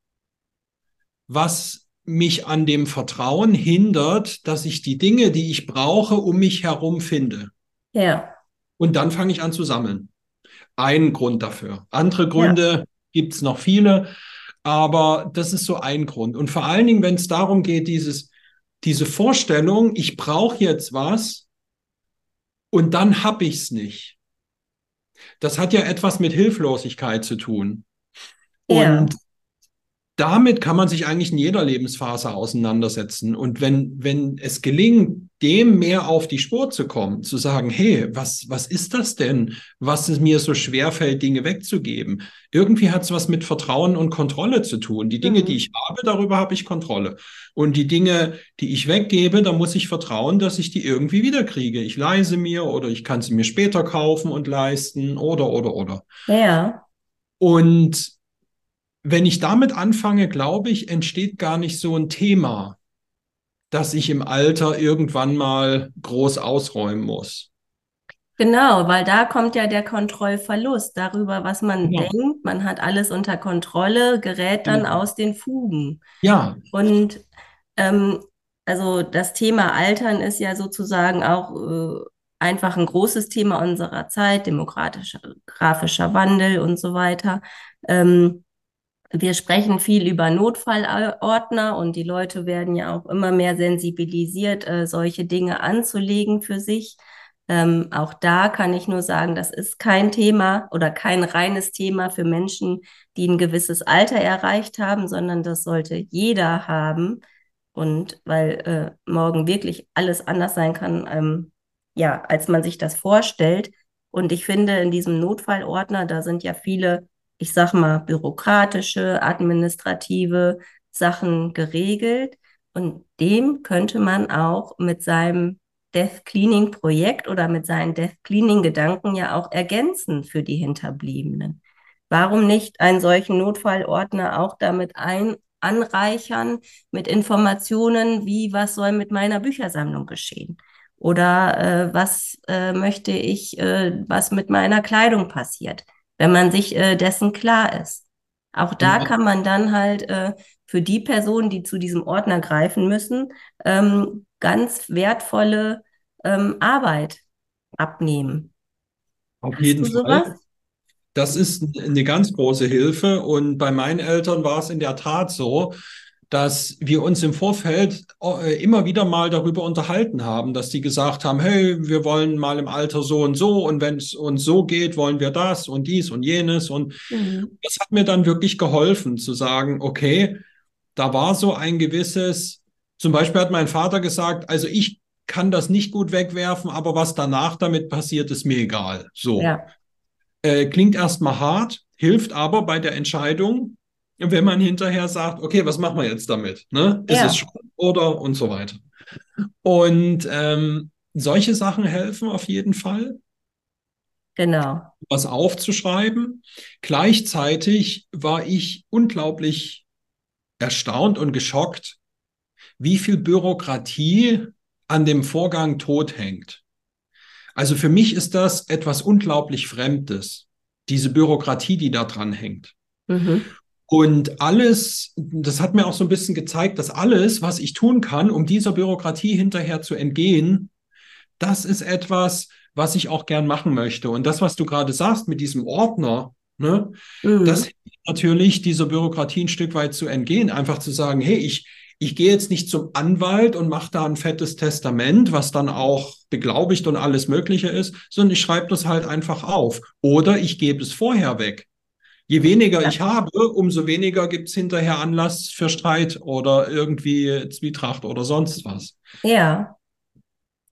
S2: was mich an dem Vertrauen hindert, dass ich die Dinge, die ich brauche, um mich herum finde.
S1: Ja.
S2: Und dann fange ich an zu sammeln ein Grund dafür. Andere Gründe ja. gibt es noch viele, aber das ist so ein Grund. Und vor allen Dingen, wenn es darum geht, dieses, diese Vorstellung, ich brauche jetzt was und dann habe ich es nicht. Das hat ja etwas mit Hilflosigkeit zu tun. Ja. Und damit kann man sich eigentlich in jeder Lebensphase auseinandersetzen. Und wenn, wenn es gelingt, dem mehr auf die Spur zu kommen, zu sagen, hey, was, was ist das denn, was es mir so schwer fällt, Dinge wegzugeben? Irgendwie hat es was mit Vertrauen und Kontrolle zu tun. Die Dinge, mhm. die ich habe, darüber habe ich Kontrolle. Und die Dinge, die ich weggebe, da muss ich vertrauen, dass ich die irgendwie wiederkriege. Ich leise mir oder ich kann sie mir später kaufen und leisten oder, oder, oder.
S1: Ja.
S2: Und wenn ich damit anfange, glaube ich, entsteht gar nicht so ein Thema, dass ich im Alter irgendwann mal groß ausräumen muss.
S1: Genau, weil da kommt ja der Kontrollverlust darüber, was man ja. denkt. Man hat alles unter Kontrolle, gerät dann ja. aus den Fugen.
S2: Ja.
S1: Und ähm, also das Thema Altern ist ja sozusagen auch äh, einfach ein großes Thema unserer Zeit, demokratischer, grafischer Wandel und so weiter. Ähm, wir sprechen viel über Notfallordner und die Leute werden ja auch immer mehr sensibilisiert, äh, solche Dinge anzulegen für sich. Ähm, auch da kann ich nur sagen, das ist kein Thema oder kein reines Thema für Menschen, die ein gewisses Alter erreicht haben, sondern das sollte jeder haben. Und weil äh, morgen wirklich alles anders sein kann, ähm, ja, als man sich das vorstellt. Und ich finde, in diesem Notfallordner, da sind ja viele ich sag mal, bürokratische, administrative Sachen geregelt. Und dem könnte man auch mit seinem Death Cleaning Projekt oder mit seinen Death Cleaning Gedanken ja auch ergänzen für die Hinterbliebenen. Warum nicht einen solchen Notfallordner auch damit ein, anreichern mit Informationen wie, was soll mit meiner Büchersammlung geschehen? Oder äh, was äh, möchte ich, äh, was mit meiner Kleidung passiert? Wenn man sich äh, dessen klar ist. Auch da ja. kann man dann halt äh, für die Personen, die zu diesem Ordner greifen müssen, ähm, ganz wertvolle ähm, Arbeit abnehmen.
S2: Auf Hast jeden Fall. Das ist eine ganz große Hilfe. Und bei meinen Eltern war es in der Tat so, dass wir uns im Vorfeld äh, immer wieder mal darüber unterhalten haben, dass die gesagt haben, hey, wir wollen mal im Alter so und so und wenn es uns so geht, wollen wir das und dies und jenes. Und mhm. das hat mir dann wirklich geholfen zu sagen, okay, da war so ein gewisses, zum Beispiel hat mein Vater gesagt, also ich kann das nicht gut wegwerfen, aber was danach damit passiert, ist mir egal. So. Ja. Äh, klingt erstmal hart, hilft aber bei der Entscheidung, wenn man hinterher sagt, okay, was machen wir jetzt damit? Ne? Ist ja. es Schrott oder und so weiter. Und ähm, solche Sachen helfen auf jeden Fall.
S1: Genau.
S2: Was aufzuschreiben. Gleichzeitig war ich unglaublich erstaunt und geschockt, wie viel Bürokratie an dem Vorgang Tod hängt. Also für mich ist das etwas unglaublich Fremdes, diese Bürokratie, die da dran hängt. Mhm. Und alles, das hat mir auch so ein bisschen gezeigt, dass alles, was ich tun kann, um dieser Bürokratie hinterher zu entgehen, das ist etwas, was ich auch gern machen möchte. Und das, was du gerade sagst mit diesem Ordner, ne, mhm. das natürlich dieser Bürokratie ein Stück weit zu entgehen, einfach zu sagen, hey, ich, ich gehe jetzt nicht zum Anwalt und mache da ein fettes Testament, was dann auch beglaubigt und alles Mögliche ist, sondern ich schreibe das halt einfach auf. Oder ich gebe es vorher weg. Je weniger ja. ich habe, umso weniger gibt es hinterher Anlass für Streit oder irgendwie Zwietracht oder sonst was.
S1: Ja.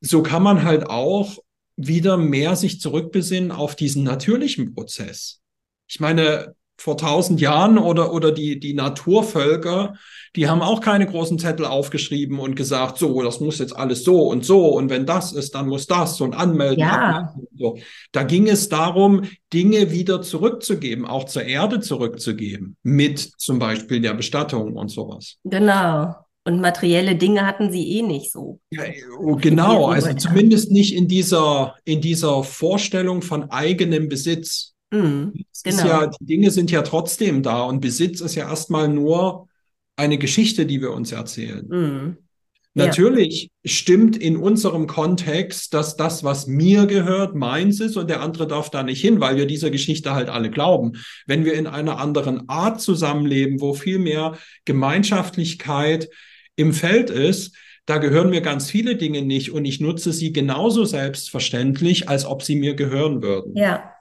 S2: So kann man halt auch wieder mehr sich zurückbesinnen auf diesen natürlichen Prozess. Ich meine, vor tausend Jahren oder, oder die, die Naturvölker, die haben auch keine großen Zettel aufgeschrieben und gesagt, so, das muss jetzt alles so und so und wenn das ist, dann muss das und anmelden.
S1: Ja.
S2: So. Da ging es darum, Dinge wieder zurückzugeben, auch zur Erde zurückzugeben, mit zum Beispiel der Bestattung und sowas.
S1: Genau. Und materielle Dinge hatten sie eh nicht so.
S2: Ja, oh, genau, also zumindest nicht in dieser, in dieser Vorstellung von eigenem Besitz.
S1: Mhm,
S2: genau. ja, die Dinge sind ja trotzdem da und Besitz ist ja erstmal nur eine Geschichte, die wir uns erzählen.
S1: Mhm.
S2: Natürlich ja. stimmt in unserem Kontext, dass das, was mir gehört, meins ist und der andere darf da nicht hin, weil wir dieser Geschichte halt alle glauben. Wenn wir in einer anderen Art zusammenleben, wo viel mehr Gemeinschaftlichkeit im Feld ist, da gehören mir ganz viele Dinge nicht und ich nutze sie genauso selbstverständlich, als ob sie mir gehören würden.
S1: Ja.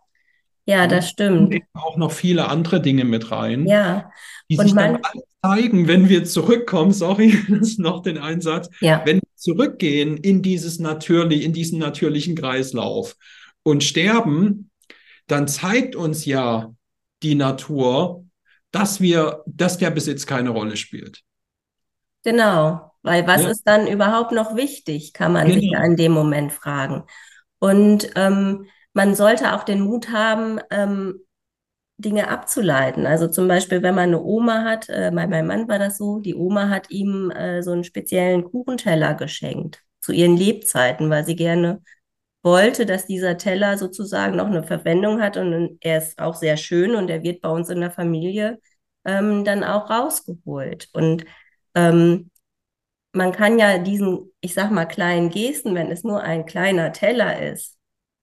S1: Ja, das stimmt. Und
S2: auch noch viele andere Dinge mit rein.
S1: Ja.
S2: Die und sich dann alle zeigen, wenn wir zurückkommen, sorry, das ist noch den Einsatz,
S1: ja.
S2: wenn wir zurückgehen in dieses natürlich, in diesen natürlichen Kreislauf und sterben, dann zeigt uns ja die Natur, dass wir, dass der Besitz keine Rolle spielt.
S1: Genau, weil was ja. ist dann überhaupt noch wichtig, kann man genau. sich an dem Moment fragen. Und ähm, man sollte auch den Mut haben, ähm, Dinge abzuleiten. Also zum Beispiel, wenn man eine Oma hat, äh, bei meinem Mann war das so, die Oma hat ihm äh, so einen speziellen Kuchenteller geschenkt zu ihren Lebzeiten, weil sie gerne wollte, dass dieser Teller sozusagen noch eine Verwendung hat und er ist auch sehr schön und er wird bei uns in der Familie ähm, dann auch rausgeholt. Und ähm, man kann ja diesen, ich sag mal, kleinen Gesten, wenn es nur ein kleiner Teller ist,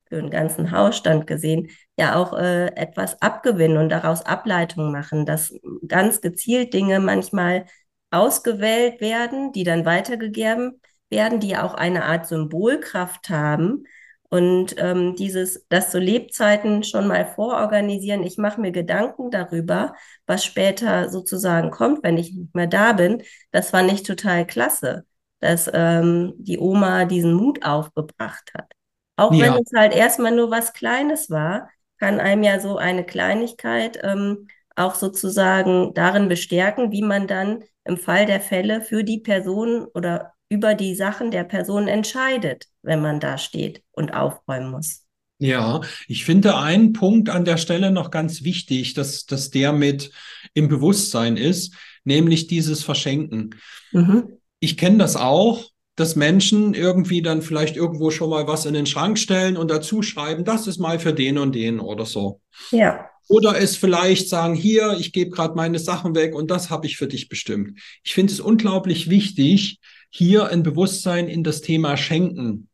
S1: für einen ganzen Hausstand gesehen, ja auch äh, etwas abgewinnen und daraus Ableitungen machen, dass ganz gezielt Dinge manchmal ausgewählt werden, die dann weitergegeben werden, die auch eine Art Symbolkraft haben. Und ähm, dieses, das zu Lebzeiten schon mal vororganisieren, ich mache mir Gedanken darüber, was später sozusagen kommt, wenn ich nicht mehr da bin, das fand ich total klasse, dass ähm, die Oma diesen Mut aufgebracht hat. Auch ja. wenn es halt erstmal nur was Kleines war, kann einem ja so eine Kleinigkeit ähm, auch sozusagen darin bestärken, wie man dann im Fall der Fälle für die Person oder über die Sachen der Person entscheidet, wenn man da steht und aufräumen muss.
S2: Ja, ich finde einen Punkt an der Stelle noch ganz wichtig, dass, dass der mit im Bewusstsein ist, nämlich dieses Verschenken. Mhm. Ich kenne das auch, dass Menschen irgendwie dann vielleicht irgendwo schon mal was in den Schrank stellen und dazu schreiben, das ist mal für den und den oder so.
S1: Ja.
S2: Oder es vielleicht sagen, hier, ich gebe gerade meine Sachen weg und das habe ich für dich bestimmt. Ich finde es unglaublich wichtig, hier ein Bewusstsein in das Thema Schenken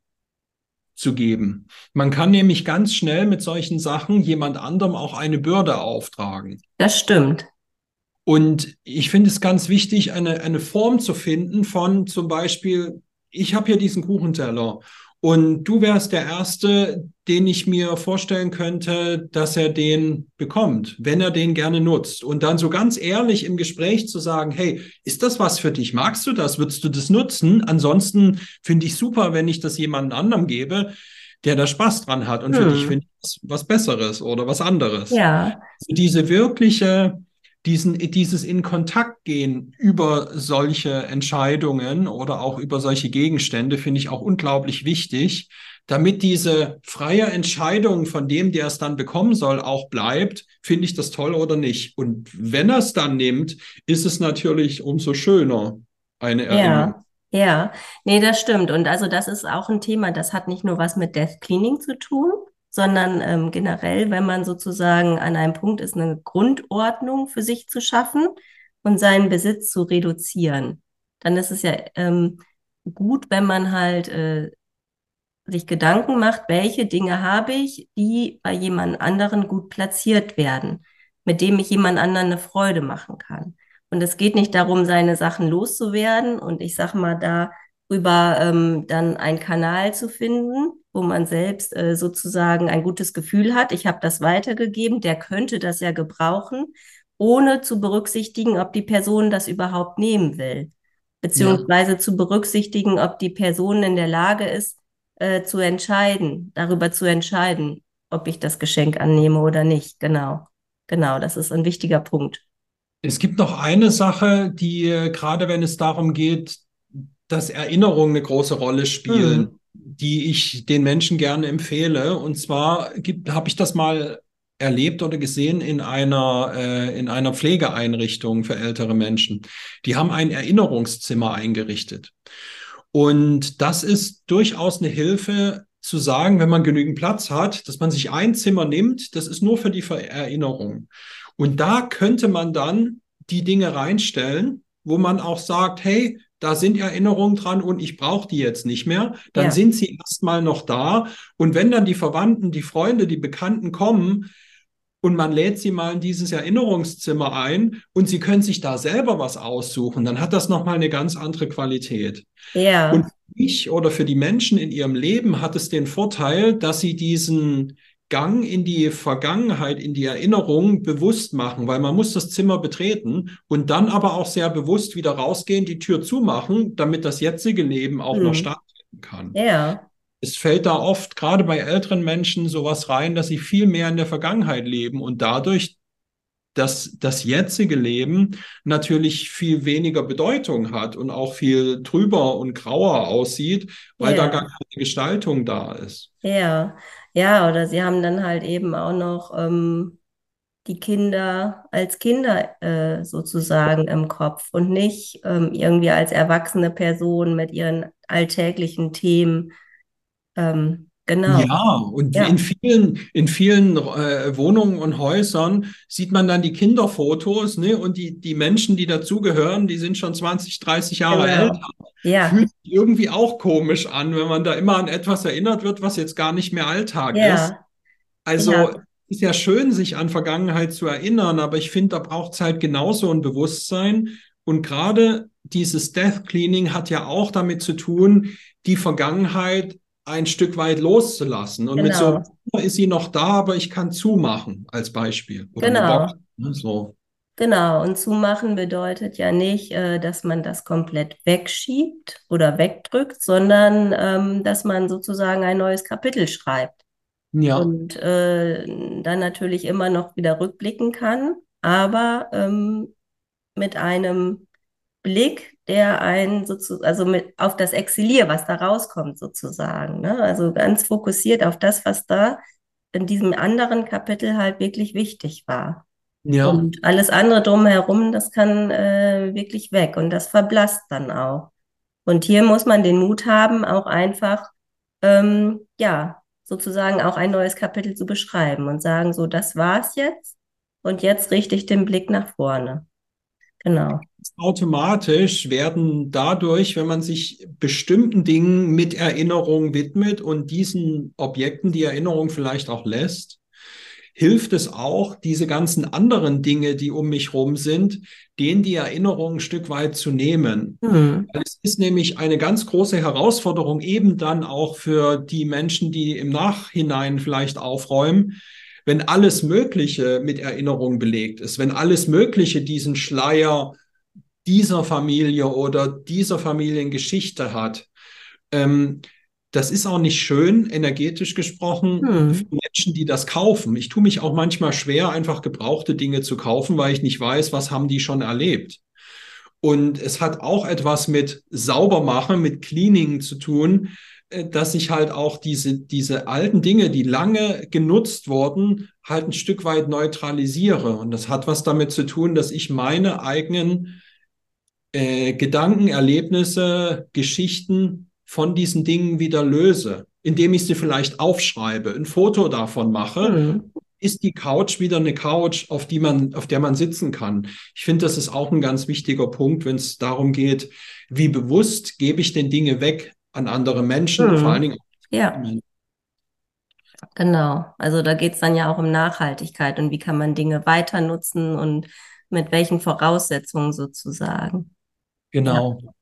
S2: zu geben. Man kann nämlich ganz schnell mit solchen Sachen jemand anderem auch eine Bürde auftragen.
S1: Das stimmt.
S2: Und ich finde es ganz wichtig, eine, eine Form zu finden von zum Beispiel ich habe hier diesen Kuchenteller Und du wärst der Erste, den ich mir vorstellen könnte, dass er den bekommt, wenn er den gerne nutzt. Und dann so ganz ehrlich im Gespräch zu sagen, hey, ist das was für dich? Magst du das? Würdest du das nutzen? Ansonsten finde ich super, wenn ich das jemand anderem gebe, der da Spaß dran hat. Und hm. für dich finde ich was Besseres oder was anderes.
S1: Ja.
S2: Also diese wirkliche diesen, dieses in Kontakt gehen über solche Entscheidungen oder auch über solche Gegenstände finde ich auch unglaublich wichtig, damit diese freie Entscheidung von dem, der es dann bekommen soll, auch bleibt, finde ich das toll oder nicht. Und wenn er es dann nimmt, ist es natürlich umso schöner, eine
S1: Erinnerung. Ja. Ja, nee, das stimmt. Und also das ist auch ein Thema, das hat nicht nur was mit Death Cleaning zu tun, sondern ähm, generell, wenn man sozusagen an einem Punkt ist, eine Grundordnung für sich zu schaffen und seinen Besitz zu reduzieren, dann ist es ja ähm, gut, wenn man halt äh, sich Gedanken macht, welche Dinge habe ich, die bei jemand anderen gut platziert werden, mit dem ich jemand anderen eine Freude machen kann. Und es geht nicht darum, seine Sachen loszuwerden und ich sag mal darüber ähm, dann einen Kanal zu finden, wo man selbst äh, sozusagen ein gutes Gefühl hat. Ich habe das weitergegeben, der könnte das ja gebrauchen, ohne zu berücksichtigen, ob die Person das überhaupt nehmen will, beziehungsweise ja. zu berücksichtigen, ob die Person in der Lage ist, äh, zu entscheiden, darüber zu entscheiden, ob ich das Geschenk annehme oder nicht. Genau, genau, das ist ein wichtiger Punkt.
S2: Es gibt noch eine Sache, die äh, gerade wenn es darum geht, dass Erinnerungen eine große Rolle spielen. Mhm die ich den Menschen gerne empfehle. Und zwar habe ich das mal erlebt oder gesehen in einer, äh, in einer Pflegeeinrichtung für ältere Menschen. Die haben ein Erinnerungszimmer eingerichtet. Und das ist durchaus eine Hilfe zu sagen, wenn man genügend Platz hat, dass man sich ein Zimmer nimmt, das ist nur für die Erinnerung. Und da könnte man dann die Dinge reinstellen, wo man auch sagt, hey, da sind Erinnerungen dran und ich brauche die jetzt nicht mehr, dann ja. sind sie erstmal noch da. Und wenn dann die Verwandten, die Freunde, die Bekannten kommen und man lädt sie mal in dieses Erinnerungszimmer ein und sie können sich da selber was aussuchen, dann hat das nochmal eine ganz andere Qualität.
S1: Ja.
S2: Und für mich oder für die Menschen in ihrem Leben hat es den Vorteil, dass sie diesen Gang in die Vergangenheit, in die Erinnerung bewusst machen, weil man muss das Zimmer betreten und dann aber auch sehr bewusst wieder rausgehen, die Tür zumachen, damit das jetzige Leben auch mhm. noch stattfinden kann.
S1: Ja.
S2: Es fällt da oft, gerade bei älteren Menschen, sowas rein, dass sie viel mehr in der Vergangenheit leben und dadurch dass das jetzige Leben natürlich viel weniger Bedeutung hat und auch viel trüber und grauer aussieht, weil ja. da gar keine Gestaltung da ist.
S1: Ja, ja, oder sie haben dann halt eben auch noch ähm, die Kinder als Kinder äh, sozusagen im Kopf und nicht ähm, irgendwie als erwachsene Person mit ihren alltäglichen Themen. Ähm, Genau.
S2: Ja, und ja. in vielen, in vielen äh, Wohnungen und Häusern sieht man dann die Kinderfotos, ne? Und die, die Menschen, die dazugehören, die sind schon 20, 30 Jahre genau. älter.
S1: Ja.
S2: Fühlt sich irgendwie auch komisch an, wenn man da immer an etwas erinnert wird, was jetzt gar nicht mehr Alltag ja. ist. Also ja. ist ja schön, sich an Vergangenheit zu erinnern, aber ich finde, da braucht es halt genauso ein Bewusstsein. Und gerade dieses Death Cleaning hat ja auch damit zu tun, die Vergangenheit ein Stück weit loszulassen. Und genau. mit so genau. ist sie noch da, aber ich kann zumachen als Beispiel.
S1: Oder genau. Box, ne, so. Genau, und zumachen bedeutet ja nicht, äh, dass man das komplett wegschiebt oder wegdrückt, sondern ähm, dass man sozusagen ein neues Kapitel schreibt.
S2: Ja.
S1: Und äh, dann natürlich immer noch wieder rückblicken kann, aber ähm, mit einem Blick, der einen sozusagen, also mit auf das Exilier, was da rauskommt sozusagen. Ne? Also ganz fokussiert auf das, was da in diesem anderen Kapitel halt wirklich wichtig war.
S2: Ja.
S1: Und alles andere drumherum, das kann äh, wirklich weg und das verblasst dann auch. Und hier muss man den Mut haben, auch einfach, ähm, ja, sozusagen auch ein neues Kapitel zu beschreiben und sagen, so, das war's jetzt und jetzt richte ich den Blick nach vorne. Genau.
S2: Automatisch werden dadurch, wenn man sich bestimmten Dingen mit Erinnerung widmet und diesen Objekten die Erinnerung vielleicht auch lässt, hilft es auch, diese ganzen anderen Dinge, die um mich rum sind, denen die Erinnerung ein Stück weit zu nehmen. Mhm. Es ist nämlich eine ganz große Herausforderung, eben dann auch für die Menschen, die im Nachhinein vielleicht aufräumen, wenn alles Mögliche mit Erinnerung belegt ist, wenn alles Mögliche diesen Schleier dieser Familie oder dieser Familiengeschichte hat. Ähm, das ist auch nicht schön, energetisch gesprochen, hm. für Menschen, die das kaufen. Ich tue mich auch manchmal schwer, einfach gebrauchte Dinge zu kaufen, weil ich nicht weiß, was haben die schon erlebt. Und es hat auch etwas mit Saubermachen, mit Cleaning zu tun, dass ich halt auch diese, diese alten Dinge, die lange genutzt wurden, halt ein Stück weit neutralisiere. Und das hat was damit zu tun, dass ich meine eigenen äh, Gedanken, Erlebnisse, Geschichten von diesen Dingen wieder löse, indem ich sie vielleicht aufschreibe, ein Foto davon mache, mhm. ist die Couch wieder eine Couch, auf die man, auf der man sitzen kann. Ich finde, das ist auch ein ganz wichtiger Punkt, wenn es darum geht, wie bewusst gebe ich denn Dinge weg an andere Menschen, mhm. vor allen Dingen.
S1: Ja. Genau. Also da geht es dann ja auch um Nachhaltigkeit und wie kann man Dinge weiter nutzen und mit welchen Voraussetzungen sozusagen.
S2: Genau.
S1: Ja.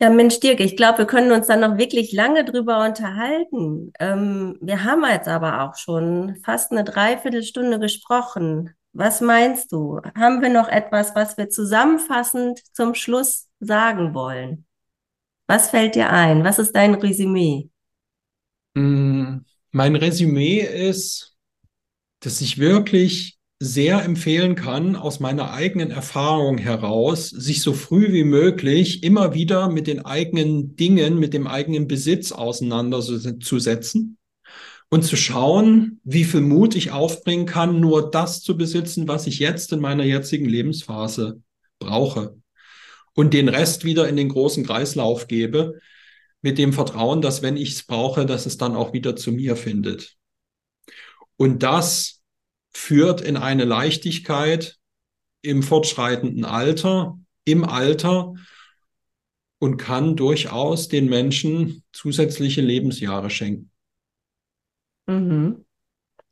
S1: Ja, Mensch, Dirk, ich glaube, wir können uns dann noch wirklich lange drüber unterhalten. Ähm, wir haben jetzt aber auch schon fast eine Dreiviertelstunde gesprochen. Was meinst du? Haben wir noch etwas, was wir zusammenfassend zum Schluss sagen wollen? Was fällt dir ein? Was ist dein Resümee?
S2: Mm, mein Resümee ist, dass ich wirklich sehr empfehlen kann, aus meiner eigenen Erfahrung heraus, sich so früh wie möglich immer wieder mit den eigenen Dingen, mit dem eigenen Besitz auseinanderzusetzen und zu schauen, wie viel Mut ich aufbringen kann, nur das zu besitzen, was ich jetzt in meiner jetzigen Lebensphase brauche. Und den Rest wieder in den großen Kreislauf gebe, mit dem Vertrauen, dass wenn ich es brauche, dass es dann auch wieder zu mir findet. Und das führt in eine Leichtigkeit im fortschreitenden Alter, im Alter und kann durchaus den Menschen zusätzliche Lebensjahre schenken.
S1: Mhm.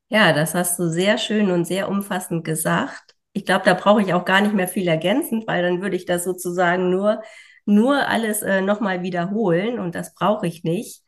S1: Ja, das hast du sehr schön und sehr umfassend gesagt. Ich glaube, da brauche ich auch gar nicht mehr viel ergänzend, weil dann würde ich das sozusagen nur, nur alles äh, nochmal wiederholen und das brauche ich nicht.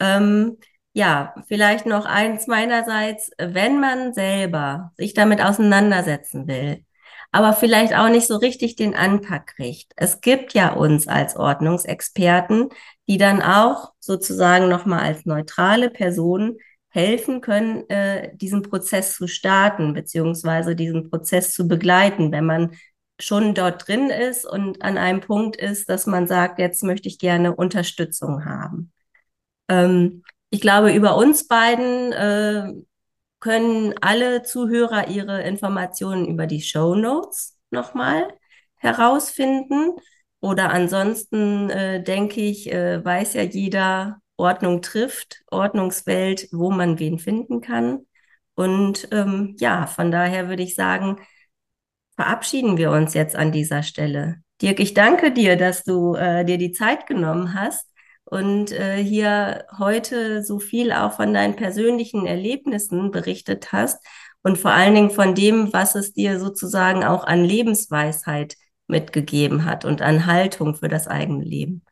S1: Ähm, ja, vielleicht noch eins meinerseits, wenn man selber sich damit auseinandersetzen will, aber vielleicht auch nicht so richtig den Anpack kriegt. Es gibt ja uns als Ordnungsexperten, die dann auch sozusagen nochmal als neutrale Person helfen können, äh, diesen Prozess zu starten, beziehungsweise diesen Prozess zu begleiten, wenn man schon dort drin ist und an einem Punkt ist, dass man sagt, jetzt möchte ich gerne Unterstützung haben. Ähm, ich glaube, über uns beiden äh, können alle Zuhörer ihre Informationen über die Show Notes nochmal herausfinden. Oder ansonsten äh, denke ich, äh, weiß ja jeder, Ordnung trifft, Ordnungswelt, wo man wen finden kann. Und ähm, ja, von daher würde ich sagen, verabschieden wir uns jetzt an dieser Stelle. Dirk, ich danke dir, dass du äh, dir die Zeit genommen hast und äh, hier heute so viel auch von deinen persönlichen Erlebnissen berichtet hast und vor allen Dingen von dem, was es dir sozusagen auch an Lebensweisheit mitgegeben hat und an Haltung für das eigene Leben.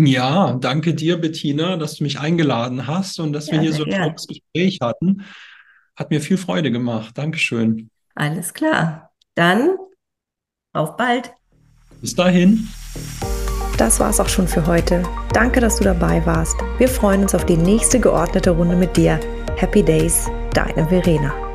S2: Ja, danke dir, Bettina, dass du mich eingeladen hast und dass ja, wir hier so ein tolles Gespräch hatten. Hat mir viel Freude gemacht. Dankeschön.
S1: Alles klar. Dann auf bald.
S2: Bis dahin.
S3: Das war's auch schon für heute. Danke, dass du dabei warst. Wir freuen uns auf die nächste geordnete Runde mit dir. Happy Days, deine Verena.